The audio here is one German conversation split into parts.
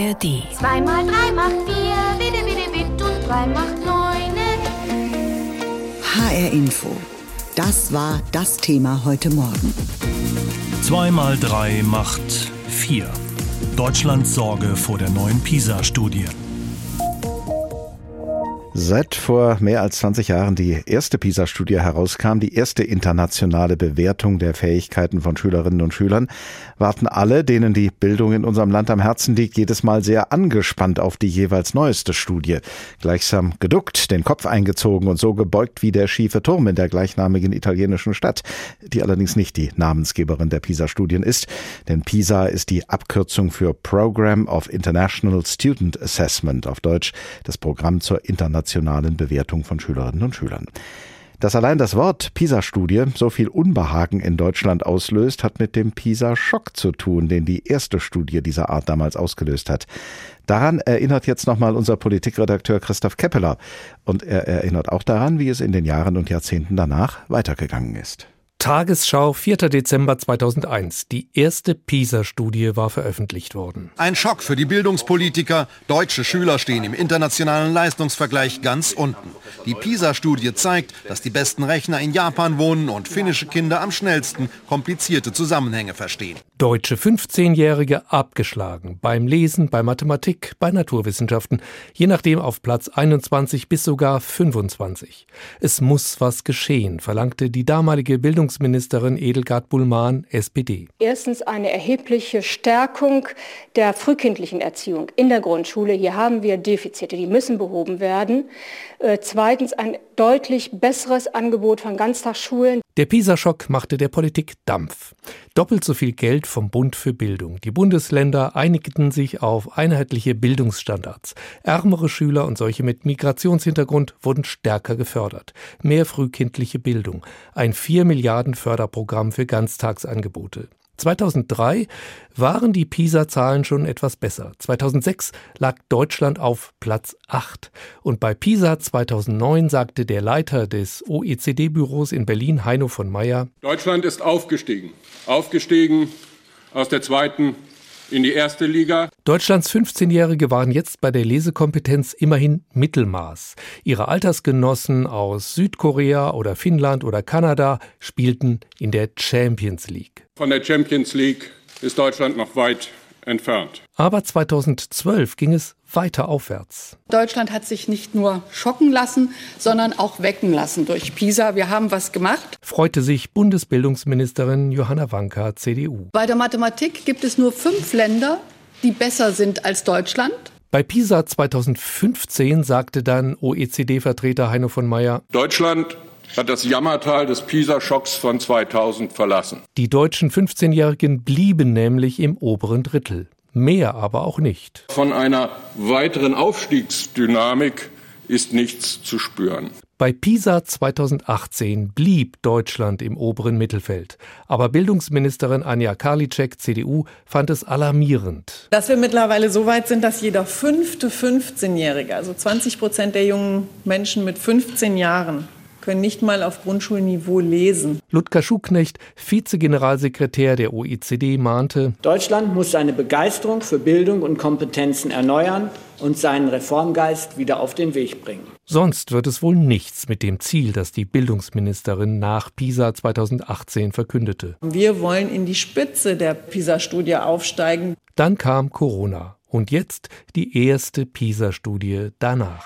ARD. Zwei mal drei macht vier, bitte, bitte, bitte und drei macht neune. HR Info. Das war das Thema heute Morgen. 2 mal 3 macht 4. Deutschlands Sorge vor der neuen PISA-Studie. Seit vor mehr als 20 Jahren die erste PISA-Studie herauskam, die erste internationale Bewertung der Fähigkeiten von Schülerinnen und Schülern, warten alle, denen die Bildung in unserem Land am Herzen liegt, jedes Mal sehr angespannt auf die jeweils neueste Studie. Gleichsam geduckt, den Kopf eingezogen und so gebeugt wie der schiefe Turm in der gleichnamigen italienischen Stadt, die allerdings nicht die Namensgeberin der PISA-Studien ist, denn PISA ist die Abkürzung für Program of International Student Assessment, auf Deutsch das Programm zur internationalen internationalen Bewertung von Schülerinnen und Schülern. Dass allein das Wort PISA-Studie so viel Unbehagen in Deutschland auslöst, hat mit dem PISA-Schock zu tun, den die erste Studie dieser Art damals ausgelöst hat. Daran erinnert jetzt nochmal unser Politikredakteur Christoph Keppeler. Und er erinnert auch daran, wie es in den Jahren und Jahrzehnten danach weitergegangen ist. Tagesschau, 4. Dezember 2001. Die erste PISA-Studie war veröffentlicht worden. Ein Schock für die Bildungspolitiker. Deutsche Schüler stehen im internationalen Leistungsvergleich ganz unten. Die PISA-Studie zeigt, dass die besten Rechner in Japan wohnen und finnische Kinder am schnellsten komplizierte Zusammenhänge verstehen. Deutsche 15-Jährige abgeschlagen. Beim Lesen, bei Mathematik, bei Naturwissenschaften. Je nachdem auf Platz 21 bis sogar 25. Es muss was geschehen, verlangte die damalige Bildungs Bildungsministerin Edelgard Bullmann, SPD. Erstens eine erhebliche Stärkung der frühkindlichen Erziehung in der Grundschule. Hier haben wir Defizite, die müssen behoben werden. Äh, zweitens ein deutlich besseres Angebot von Ganztagsschulen. Der PISA-Schock machte der Politik Dampf. Doppelt so viel Geld vom Bund für Bildung. Die Bundesländer einigten sich auf einheitliche Bildungsstandards. Ärmere Schüler und solche mit Migrationshintergrund wurden stärker gefördert. Mehr frühkindliche Bildung. Ein 4 Milliarden Förderprogramm für Ganztagsangebote. 2003 waren die PISA-Zahlen schon etwas besser. 2006 lag Deutschland auf Platz 8. Und bei PISA 2009 sagte der Leiter des OECD-Büros in Berlin, Heino von Meyer, Deutschland ist aufgestiegen. Aufgestiegen aus der zweiten in die erste Liga. Deutschlands 15-Jährige waren jetzt bei der Lesekompetenz immerhin Mittelmaß. Ihre Altersgenossen aus Südkorea oder Finnland oder Kanada spielten in der Champions League. Von der Champions League ist Deutschland noch weit entfernt. Aber 2012 ging es weiter aufwärts. Deutschland hat sich nicht nur schocken lassen, sondern auch wecken lassen durch PISA. Wir haben was gemacht. Freute sich Bundesbildungsministerin Johanna Wanka, CDU. Bei der Mathematik gibt es nur fünf Länder, die besser sind als Deutschland. Bei PISA 2015 sagte dann OECD-Vertreter Heino von Meyer, Deutschland hat das Jammertal des PISA-Schocks von 2000 verlassen. Die deutschen 15-Jährigen blieben nämlich im oberen Drittel. Mehr aber auch nicht. Von einer weiteren Aufstiegsdynamik ist nichts zu spüren. Bei PISA 2018 blieb Deutschland im oberen Mittelfeld. Aber Bildungsministerin Anja Karliczek, CDU, fand es alarmierend. Dass wir mittlerweile so weit sind, dass jeder fünfte 15-Jährige, also 20 Prozent der jungen Menschen mit 15 Jahren, können nicht mal auf Grundschulniveau lesen. Ludger Schuknecht, Vizegeneralsekretär der OECD, mahnte, Deutschland muss seine Begeisterung für Bildung und Kompetenzen erneuern und seinen Reformgeist wieder auf den Weg bringen. Sonst wird es wohl nichts mit dem Ziel, das die Bildungsministerin nach PISA 2018 verkündete. Wir wollen in die Spitze der PISA-Studie aufsteigen. Dann kam Corona und jetzt die erste PISA-Studie danach.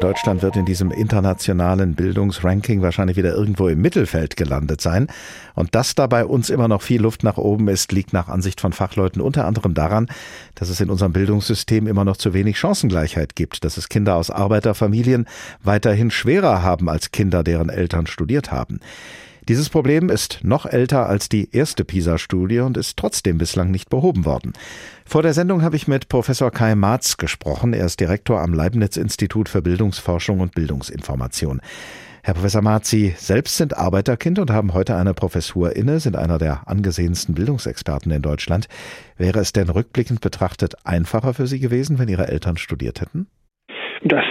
Deutschland wird in diesem internationalen Bildungsranking wahrscheinlich wieder irgendwo im Mittelfeld gelandet sein. Und dass da bei uns immer noch viel Luft nach oben ist, liegt nach Ansicht von Fachleuten unter anderem daran, dass es in unserem Bildungssystem immer noch zu wenig Chancengleichheit gibt, dass es Kinder aus Arbeiterfamilien weiterhin schwerer haben als Kinder, deren Eltern studiert haben. Dieses Problem ist noch älter als die erste PISA-Studie und ist trotzdem bislang nicht behoben worden. Vor der Sendung habe ich mit Professor Kai Marz gesprochen. Er ist Direktor am Leibniz-Institut für Bildungsforschung und Bildungsinformation. Herr Professor Marz, Sie selbst sind Arbeiterkind und haben heute eine Professur inne, sind einer der angesehensten Bildungsexperten in Deutschland. Wäre es denn rückblickend betrachtet einfacher für Sie gewesen, wenn Ihre Eltern studiert hätten? Das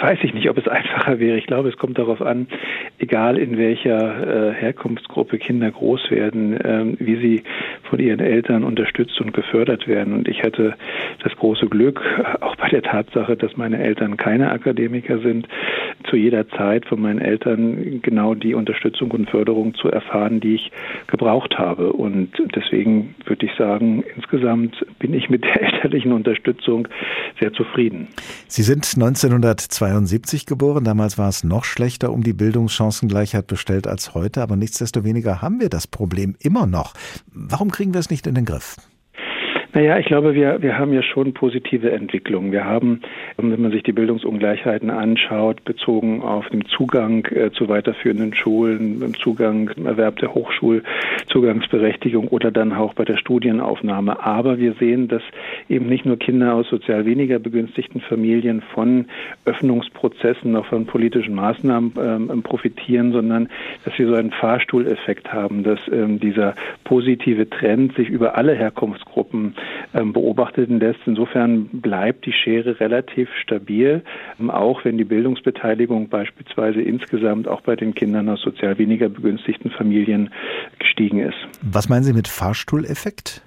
weiß ich nicht, ob es einfacher wäre. Ich glaube, es kommt darauf an, egal in welcher äh, Herkunftsgruppe Kinder groß werden, ähm, wie sie von ihren Eltern unterstützt und gefördert werden. Und ich hatte das große Glück, auch bei der Tatsache, dass meine Eltern keine Akademiker sind, zu jeder Zeit von meinen Eltern genau die Unterstützung und Förderung zu erfahren, die ich gebraucht habe. Und deswegen würde ich sagen, insgesamt bin ich mit der elterlichen Unterstützung sehr zufrieden. Sie sind 1972 geboren. Damals war es noch schlechter um die Bildungschancengleichheit bestellt als heute. Aber nichtsdestoweniger haben wir das Problem immer noch. Warum kriegen wir es nicht in den Griff? Naja, ich glaube, wir, wir haben ja schon positive Entwicklungen. Wir haben, wenn man sich die Bildungsungleichheiten anschaut, bezogen auf den Zugang äh, zu weiterführenden Schulen, im Zugang, im Erwerb der Hochschulzugangsberechtigung oder dann auch bei der Studienaufnahme. Aber wir sehen, dass eben nicht nur Kinder aus sozial weniger begünstigten Familien von Öffnungsprozessen, auch von politischen Maßnahmen ähm, profitieren, sondern dass wir so einen Fahrstuhleffekt haben, dass ähm, dieser positive Trend sich über alle Herkunftsgruppen ähm, beobachten lässt. Insofern bleibt die Schere relativ stabil, ähm, auch wenn die Bildungsbeteiligung beispielsweise insgesamt auch bei den Kindern aus sozial weniger begünstigten Familien gestiegen ist. Was meinen Sie mit Fahrstuhleffekt?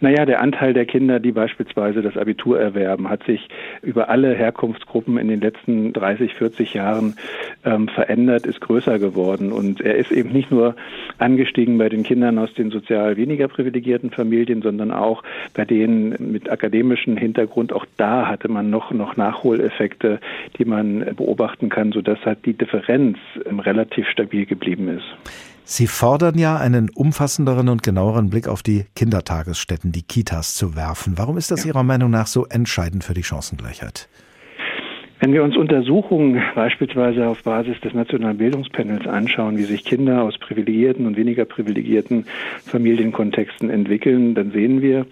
Naja, der Anteil der Kinder, die beispielsweise das Abitur erwerben, hat sich über alle Herkunftsgruppen in den letzten 30, 40 Jahren ähm, verändert, ist größer geworden. Und er ist eben nicht nur angestiegen bei den Kindern aus den sozial weniger privilegierten Familien, sondern auch bei denen mit akademischem Hintergrund. Auch da hatte man noch, noch Nachholeffekte, die man beobachten kann, sodass halt die Differenz ähm, relativ stabil geblieben ist. Sie fordern ja einen umfassenderen und genaueren Blick auf die Kindertagesstätten, die Kitas zu werfen. Warum ist das. Ihrer Meinung nach so entscheidend für die Chancengleichheit? Wenn wir uns Untersuchungen beispielsweise auf Basis des Nationalen Bildungspanels anschauen, wie sich Kinder aus privilegierten und weniger privilegierten Familienkontexten entwickeln, dann sehen wir,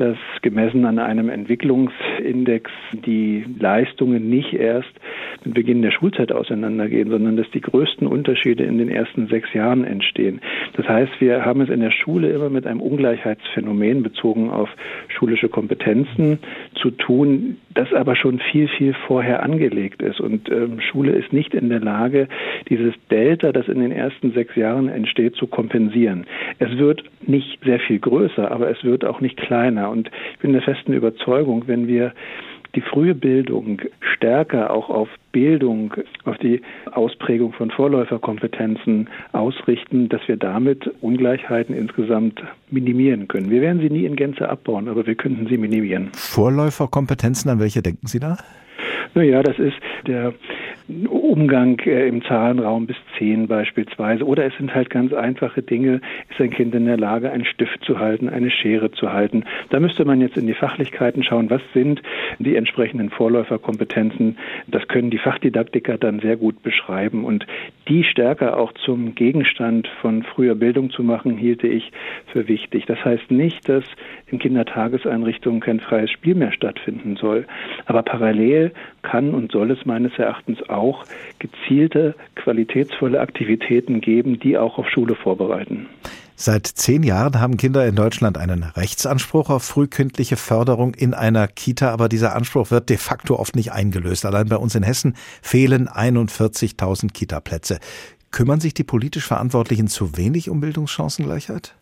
dass gemessen an einem Entwicklungsindex die Leistungen nicht erst mit Beginn der Schulzeit auseinandergehen, sondern dass die größten Unterschiede in den ersten sechs Jahren entstehen. Das heißt, wir haben es in der Schule immer mit einem Ungleichheitsphänomen bezogen auf schulische Kompetenzen zu tun, das aber schon viel, viel vorher angelegt ist. Und ähm, Schule ist nicht in der Lage, dieses Delta, das in den ersten sechs Jahren entsteht, zu kompensieren. Es wird nicht sehr viel größer, aber es wird auch nicht kleiner. Und ich bin der festen Überzeugung, wenn wir die frühe Bildung stärker auch auf Bildung, auf die Ausprägung von Vorläuferkompetenzen ausrichten, dass wir damit Ungleichheiten insgesamt minimieren können. Wir werden sie nie in Gänze abbauen, aber wir könnten sie minimieren. Vorläuferkompetenzen, an welche denken Sie da? Naja, das ist der Umgang äh, im Zahlenraum bis zehn beispielsweise. Oder es sind halt ganz einfache Dinge. Ist ein Kind in der Lage, einen Stift zu halten, eine Schere zu halten? Da müsste man jetzt in die Fachlichkeiten schauen. Was sind die entsprechenden Vorläuferkompetenzen? Das können die Fachdidaktiker dann sehr gut beschreiben. Und die stärker auch zum Gegenstand von früher Bildung zu machen, hielte ich für wichtig. Das heißt nicht, dass in Kindertageseinrichtungen kein freies Spiel mehr stattfinden soll. Aber parallel kann und soll es meines Erachtens auch gezielte, qualitätsvolle Aktivitäten geben, die auch auf Schule vorbereiten. Seit zehn Jahren haben Kinder in Deutschland einen Rechtsanspruch auf frühkindliche Förderung in einer Kita, aber dieser Anspruch wird de facto oft nicht eingelöst. Allein bei uns in Hessen fehlen 41.000 Kitaplätze. Kümmern sich die politisch Verantwortlichen zu wenig um Bildungschancengleichheit?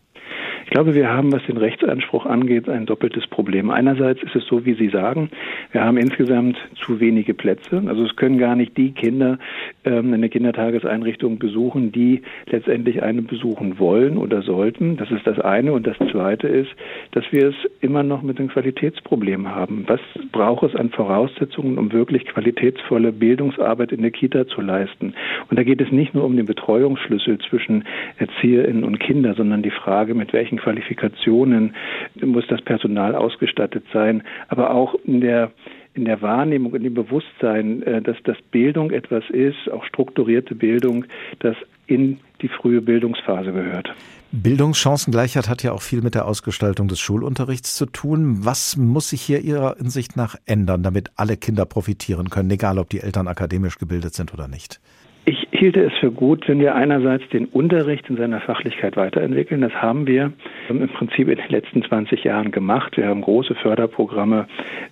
Ich glaube, wir haben, was den Rechtsanspruch angeht, ein doppeltes Problem. Einerseits ist es so, wie Sie sagen, wir haben insgesamt zu wenige Plätze. Also es können gar nicht die Kinder ähm, eine Kindertageseinrichtung besuchen, die letztendlich eine besuchen wollen oder sollten. Das ist das eine. Und das zweite ist, dass wir es immer noch mit einem Qualitätsproblem haben. Was braucht es an Voraussetzungen, um wirklich qualitätsvolle Bildungsarbeit in der Kita zu leisten? Und da geht es nicht nur um den Betreuungsschlüssel zwischen Erzieherinnen und Kindern, sondern die Frage, mit welchen Qualifikationen muss das Personal ausgestattet sein, aber auch in der in der Wahrnehmung, in dem Bewusstsein, äh, dass das Bildung etwas ist, auch strukturierte Bildung, das in die frühe Bildungsphase gehört. Bildungschancengleichheit hat ja auch viel mit der Ausgestaltung des Schulunterrichts zu tun. Was muss sich hier Ihrer Ansicht nach ändern, damit alle Kinder profitieren können, egal ob die Eltern akademisch gebildet sind oder nicht? Ich hielte es für gut, wenn wir einerseits den Unterricht in seiner Fachlichkeit weiterentwickeln. Das haben wir im Prinzip in den letzten 20 Jahren gemacht. Wir haben große Förderprogramme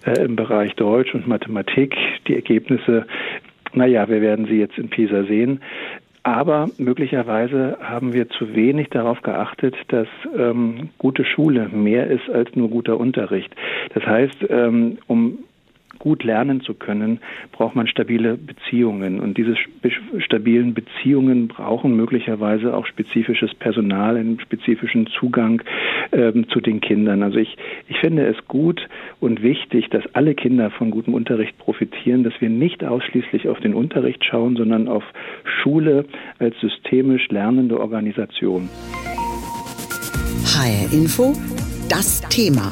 äh, im Bereich Deutsch und Mathematik. Die Ergebnisse, naja, wir werden sie jetzt in PISA sehen. Aber möglicherweise haben wir zu wenig darauf geachtet, dass ähm, gute Schule mehr ist als nur guter Unterricht. Das heißt, ähm, um gut lernen zu können, braucht man stabile Beziehungen. Und diese stabilen Beziehungen brauchen möglicherweise auch spezifisches Personal, einen spezifischen Zugang ähm, zu den Kindern. Also ich, ich finde es gut und wichtig, dass alle Kinder von gutem Unterricht profitieren, dass wir nicht ausschließlich auf den Unterricht schauen, sondern auf Schule als systemisch lernende Organisation. HR Info, das Thema.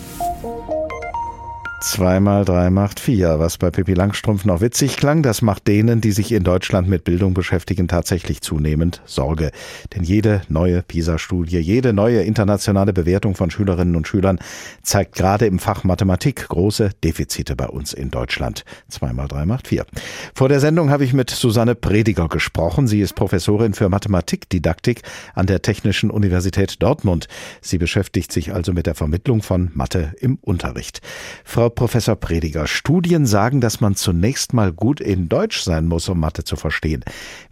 Zweimal drei macht vier. Was bei Pippi Langstrumpf noch witzig klang, das macht denen, die sich in Deutschland mit Bildung beschäftigen, tatsächlich zunehmend Sorge. Denn jede neue PISA-Studie, jede neue internationale Bewertung von Schülerinnen und Schülern zeigt gerade im Fach Mathematik große Defizite bei uns in Deutschland. Zweimal drei macht vier. Vor der Sendung habe ich mit Susanne Prediger gesprochen. Sie ist Professorin für Mathematikdidaktik an der Technischen Universität Dortmund. Sie beschäftigt sich also mit der Vermittlung von Mathe im Unterricht. Frau Professor Prediger, Studien sagen, dass man zunächst mal gut in Deutsch sein muss, um Mathe zu verstehen.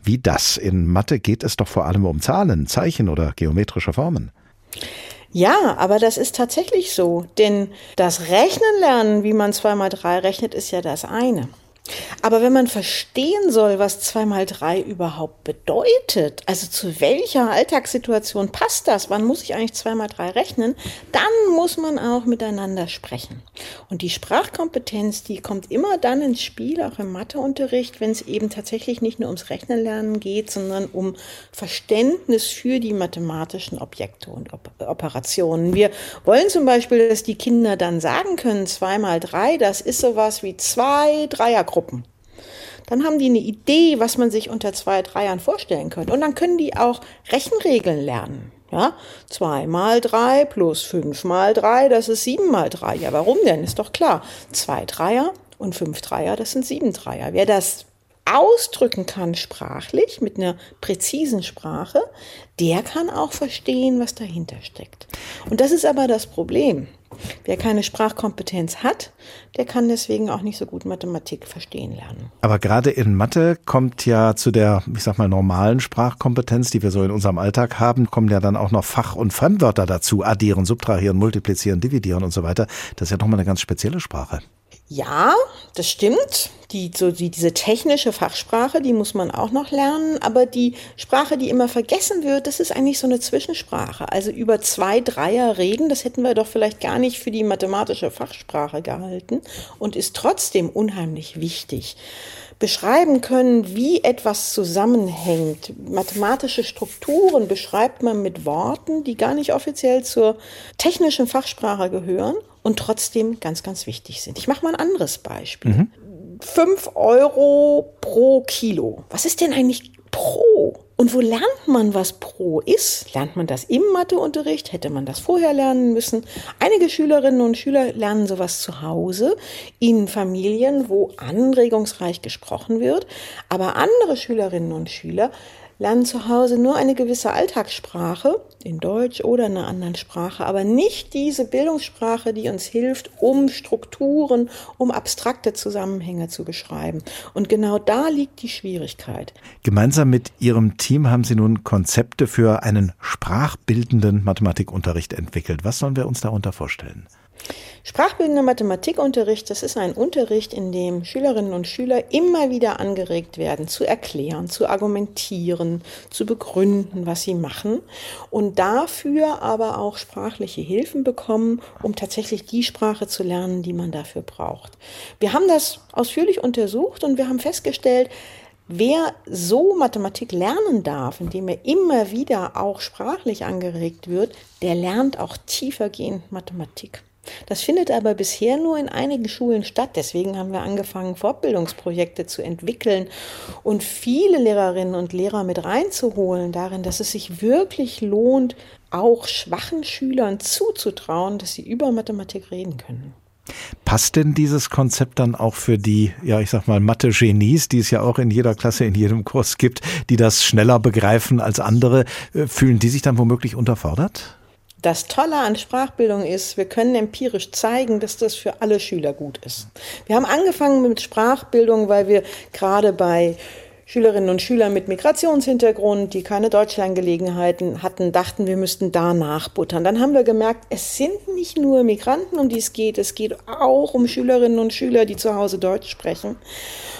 Wie das? In Mathe geht es doch vor allem um Zahlen, Zeichen oder geometrische Formen. Ja, aber das ist tatsächlich so, denn das Rechnen lernen, wie man zwei mal drei rechnet, ist ja das eine. Aber wenn man verstehen soll, was zwei mal drei überhaupt bedeutet, also zu welcher Alltagssituation passt das, wann muss ich eigentlich zwei mal drei rechnen, dann muss man auch miteinander sprechen. Und die Sprachkompetenz, die kommt immer dann ins Spiel, auch im Matheunterricht, wenn es eben tatsächlich nicht nur ums Rechnenlernen geht, sondern um Verständnis für die mathematischen Objekte und Operationen. Wir wollen zum Beispiel, dass die Kinder dann sagen können, zwei mal drei, das ist sowas wie zwei Dreiergruppen. Gruppen. Dann haben die eine Idee, was man sich unter zwei Dreiern vorstellen könnte. Und dann können die auch Rechenregeln lernen. Ja, zwei mal drei plus fünf mal drei, das ist sieben mal drei. Ja, warum denn? Ist doch klar. Zwei Dreier und fünf Dreier, das sind sieben Dreier. Wer das ausdrücken kann sprachlich, mit einer präzisen Sprache, der kann auch verstehen, was dahinter steckt. Und das ist aber das Problem. Wer keine Sprachkompetenz hat, der kann deswegen auch nicht so gut Mathematik verstehen lernen. Aber gerade in Mathe kommt ja zu der, ich sag mal, normalen Sprachkompetenz, die wir so in unserem Alltag haben, kommen ja dann auch noch Fach- und Fremdwörter dazu. Addieren, subtrahieren, multiplizieren, dividieren und so weiter. Das ist ja nochmal eine ganz spezielle Sprache. Ja, das stimmt. Die, so die, diese technische Fachsprache, die muss man auch noch lernen. Aber die Sprache, die immer vergessen wird, das ist eigentlich so eine Zwischensprache. Also über zwei Dreier reden, das hätten wir doch vielleicht gar nicht für die mathematische Fachsprache gehalten und ist trotzdem unheimlich wichtig beschreiben können, wie etwas zusammenhängt. Mathematische Strukturen beschreibt man mit Worten, die gar nicht offiziell zur technischen Fachsprache gehören und trotzdem ganz, ganz wichtig sind. Ich mache mal ein anderes Beispiel. Mhm. 5 Euro pro Kilo. Was ist denn eigentlich pro? Und wo lernt man, was pro ist? Lernt man das im Matheunterricht? Hätte man das vorher lernen müssen? Einige Schülerinnen und Schüler lernen sowas zu Hause in Familien, wo anregungsreich gesprochen wird. Aber andere Schülerinnen und Schüler lernen zu Hause nur eine gewisse Alltagssprache, in Deutsch oder in einer anderen Sprache, aber nicht diese Bildungssprache, die uns hilft, um Strukturen, um abstrakte Zusammenhänge zu beschreiben. Und genau da liegt die Schwierigkeit. Gemeinsam mit Ihrem Team haben Sie nun Konzepte für einen sprachbildenden Mathematikunterricht entwickelt. Was sollen wir uns darunter vorstellen? Sprachbildender Mathematikunterricht, das ist ein Unterricht, in dem Schülerinnen und Schüler immer wieder angeregt werden, zu erklären, zu argumentieren, zu begründen, was sie machen und dafür aber auch sprachliche Hilfen bekommen, um tatsächlich die Sprache zu lernen, die man dafür braucht. Wir haben das ausführlich untersucht und wir haben festgestellt, Wer so Mathematik lernen darf, indem er immer wieder auch sprachlich angeregt wird, der lernt auch tiefergehend Mathematik. Das findet aber bisher nur in einigen Schulen statt. Deswegen haben wir angefangen, Fortbildungsprojekte zu entwickeln und viele Lehrerinnen und Lehrer mit reinzuholen darin, dass es sich wirklich lohnt, auch schwachen Schülern zuzutrauen, dass sie über Mathematik reden können. Passt denn dieses Konzept dann auch für die, ja, ich sag mal, Mathe-Genies, die es ja auch in jeder Klasse, in jedem Kurs gibt, die das schneller begreifen als andere? Äh, fühlen die sich dann womöglich unterfordert? Das Tolle an Sprachbildung ist, wir können empirisch zeigen, dass das für alle Schüler gut ist. Wir haben angefangen mit Sprachbildung, weil wir gerade bei Schülerinnen und Schülern mit Migrationshintergrund, die keine Deutschlandgelegenheiten hatten, dachten, wir müssten da nachbuttern. Dann haben wir gemerkt, es sind nicht nur Migranten, um die es geht, es geht auch um Schülerinnen und Schüler, die zu Hause Deutsch sprechen.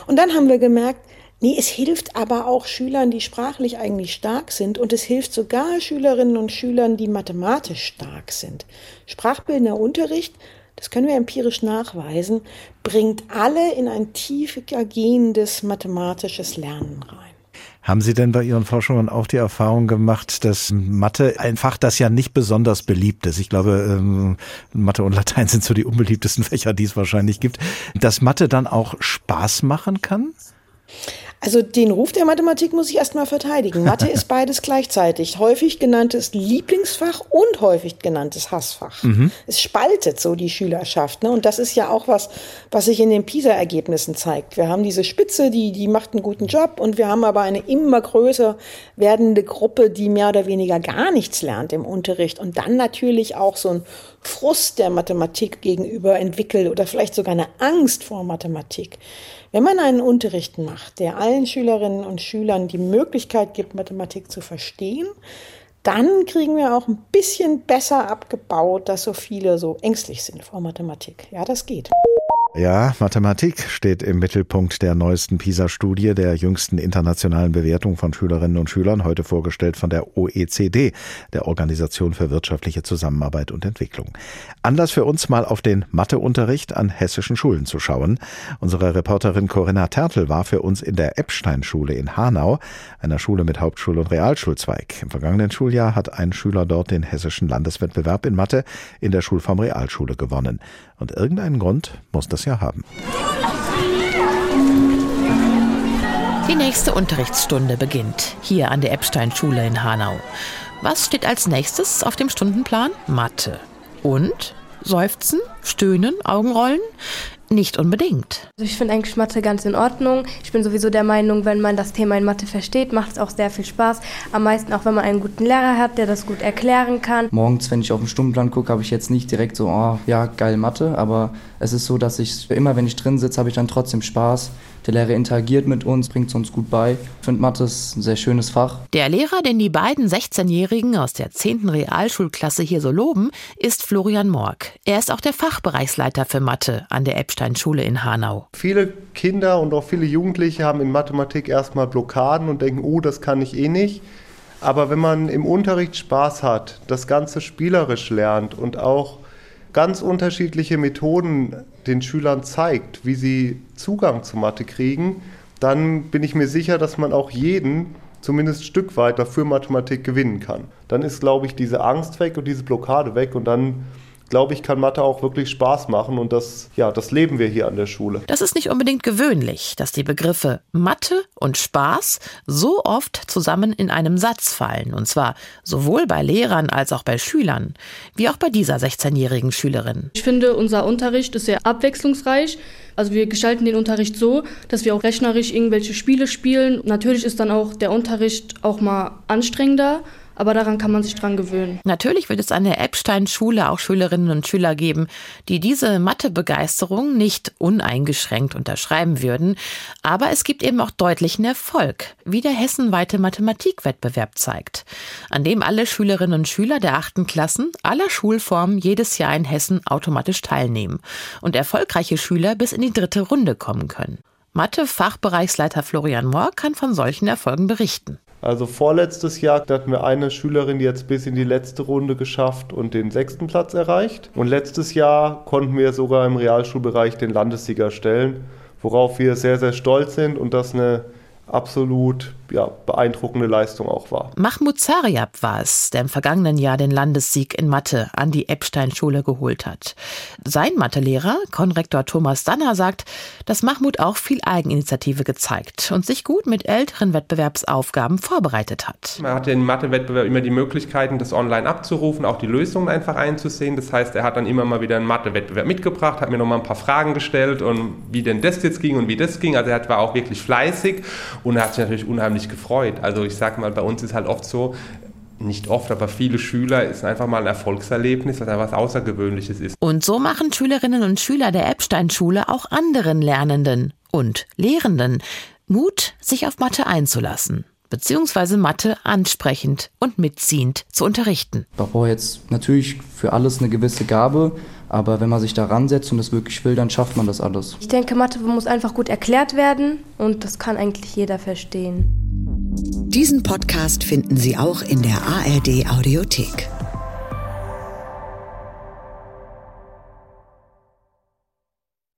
Und dann haben wir gemerkt, Nee, es hilft aber auch Schülern, die sprachlich eigentlich stark sind und es hilft sogar Schülerinnen und Schülern, die mathematisch stark sind. Sprachbildender Unterricht das können wir empirisch nachweisen, bringt alle in ein tiefer gehendes mathematisches Lernen rein. Haben Sie denn bei Ihren Forschungen auch die Erfahrung gemacht, dass Mathe ein Fach, das ja nicht besonders beliebt ist, ich glaube, ähm, Mathe und Latein sind so die unbeliebtesten Fächer, die es wahrscheinlich gibt, dass Mathe dann auch Spaß machen kann? Also den Ruf der Mathematik muss ich erstmal verteidigen. Mathe ist beides gleichzeitig. Häufig genanntes Lieblingsfach und häufig genanntes Hassfach. Mhm. Es spaltet so die Schülerschaft. Ne? Und das ist ja auch was, was sich in den PISA-Ergebnissen zeigt. Wir haben diese Spitze, die, die macht einen guten Job und wir haben aber eine immer größer werdende Gruppe, die mehr oder weniger gar nichts lernt im Unterricht. Und dann natürlich auch so ein Frust der Mathematik gegenüber entwickelt oder vielleicht sogar eine Angst vor Mathematik. Wenn man einen Unterricht macht, der allen Schülerinnen und Schülern die Möglichkeit gibt, Mathematik zu verstehen, dann kriegen wir auch ein bisschen besser abgebaut, dass so viele so ängstlich sind vor Mathematik. Ja, das geht. Ja, Mathematik steht im Mittelpunkt der neuesten PISA-Studie, der jüngsten internationalen Bewertung von Schülerinnen und Schülern, heute vorgestellt von der OECD, der Organisation für wirtschaftliche Zusammenarbeit und Entwicklung. Anlass für uns mal auf den Matheunterricht an hessischen Schulen zu schauen. Unsere Reporterin Corinna Tertel war für uns in der Epstein-Schule in Hanau, einer Schule mit Hauptschul- und Realschulzweig. Im vergangenen Schuljahr hat ein Schüler dort den hessischen Landeswettbewerb in Mathe in der Schulform Realschule gewonnen. Und irgendeinen Grund muss das ja haben. Die nächste Unterrichtsstunde beginnt hier an der Epstein-Schule in Hanau. Was steht als nächstes auf dem Stundenplan? Mathe. Und? Seufzen? Stöhnen? Augenrollen? Nicht unbedingt. Also ich finde eigentlich Mathe ganz in Ordnung. Ich bin sowieso der Meinung, wenn man das Thema in Mathe versteht, macht es auch sehr viel Spaß. Am meisten auch, wenn man einen guten Lehrer hat, der das gut erklären kann. Morgens, wenn ich auf den Stundenplan gucke, habe ich jetzt nicht direkt so, oh ja, geil Mathe, aber es ist so, dass ich immer, wenn ich drin sitze, habe ich dann trotzdem Spaß. Der Lehrer interagiert mit uns, bringt es uns gut bei. Ich finde Mathe ist ein sehr schönes Fach. Der Lehrer, den die beiden 16-Jährigen aus der 10. Realschulklasse hier so loben, ist Florian Morg. Er ist auch der Fachbereichsleiter für Mathe an der Epstein-Schule in Hanau. Viele Kinder und auch viele Jugendliche haben in Mathematik erstmal Blockaden und denken, oh, das kann ich eh nicht. Aber wenn man im Unterricht Spaß hat, das Ganze spielerisch lernt und auch ganz unterschiedliche Methoden den Schülern zeigt, wie sie Zugang zu Mathe kriegen, dann bin ich mir sicher, dass man auch jeden zumindest ein Stück weit dafür Mathematik gewinnen kann. Dann ist, glaube ich, diese Angst weg und diese Blockade weg und dann glaube ich, kann Mathe auch wirklich Spaß machen und das, ja, das leben wir hier an der Schule. Das ist nicht unbedingt gewöhnlich, dass die Begriffe Mathe und Spaß so oft zusammen in einem Satz fallen. Und zwar sowohl bei Lehrern als auch bei Schülern, wie auch bei dieser 16-jährigen Schülerin. Ich finde, unser Unterricht ist sehr abwechslungsreich. Also wir gestalten den Unterricht so, dass wir auch rechnerisch irgendwelche Spiele spielen. Natürlich ist dann auch der Unterricht auch mal anstrengender aber daran kann man sich dran gewöhnen. Natürlich wird es an der Epstein-Schule auch Schülerinnen und Schüler geben, die diese Mathebegeisterung nicht uneingeschränkt unterschreiben würden. Aber es gibt eben auch deutlichen Erfolg, wie der hessenweite Mathematikwettbewerb zeigt, an dem alle Schülerinnen und Schüler der achten Klassen aller Schulformen jedes Jahr in Hessen automatisch teilnehmen und erfolgreiche Schüler bis in die dritte Runde kommen können. Mathe-Fachbereichsleiter Florian Mohr kann von solchen Erfolgen berichten. Also vorletztes Jahr hatten wir eine Schülerin, die jetzt bis in die letzte Runde geschafft und den sechsten Platz erreicht. Und letztes Jahr konnten wir sogar im Realschulbereich den Landessieger stellen, worauf wir sehr, sehr stolz sind und das eine absolut ja, beeindruckende Leistung auch war. Mahmoud Zariab war es, der im vergangenen Jahr den Landessieg in Mathe an die Epstein-Schule geholt hat. Sein Mathelehrer, Konrektor Thomas Danner, sagt, dass Mahmoud auch viel Eigeninitiative gezeigt und sich gut mit älteren Wettbewerbsaufgaben vorbereitet hat. Man hatte im Mathewettbewerb immer die Möglichkeiten, das online abzurufen, auch die Lösungen einfach einzusehen. Das heißt, er hat dann immer mal wieder einen Mathewettbewerb mitgebracht, hat mir noch mal ein paar Fragen gestellt und wie denn das jetzt ging und wie das ging. Also er war auch wirklich fleißig und er hat sich natürlich unheimlich gefreut. Also ich sage mal, bei uns ist halt oft so, nicht oft, aber viele Schüler ist einfach mal ein Erfolgserlebnis, was etwas Außergewöhnliches ist. Und so machen Schülerinnen und Schüler der Epstein-Schule auch anderen Lernenden und Lehrenden Mut, sich auf Mathe einzulassen beziehungsweise Mathe ansprechend und mitziehend zu unterrichten. Ich brauche jetzt natürlich für alles eine gewisse Gabe, aber wenn man sich da ransetzt und das wirklich will, dann schafft man das alles. Ich denke, Mathe muss einfach gut erklärt werden und das kann eigentlich jeder verstehen. Diesen Podcast finden Sie auch in der ARD Audiothek.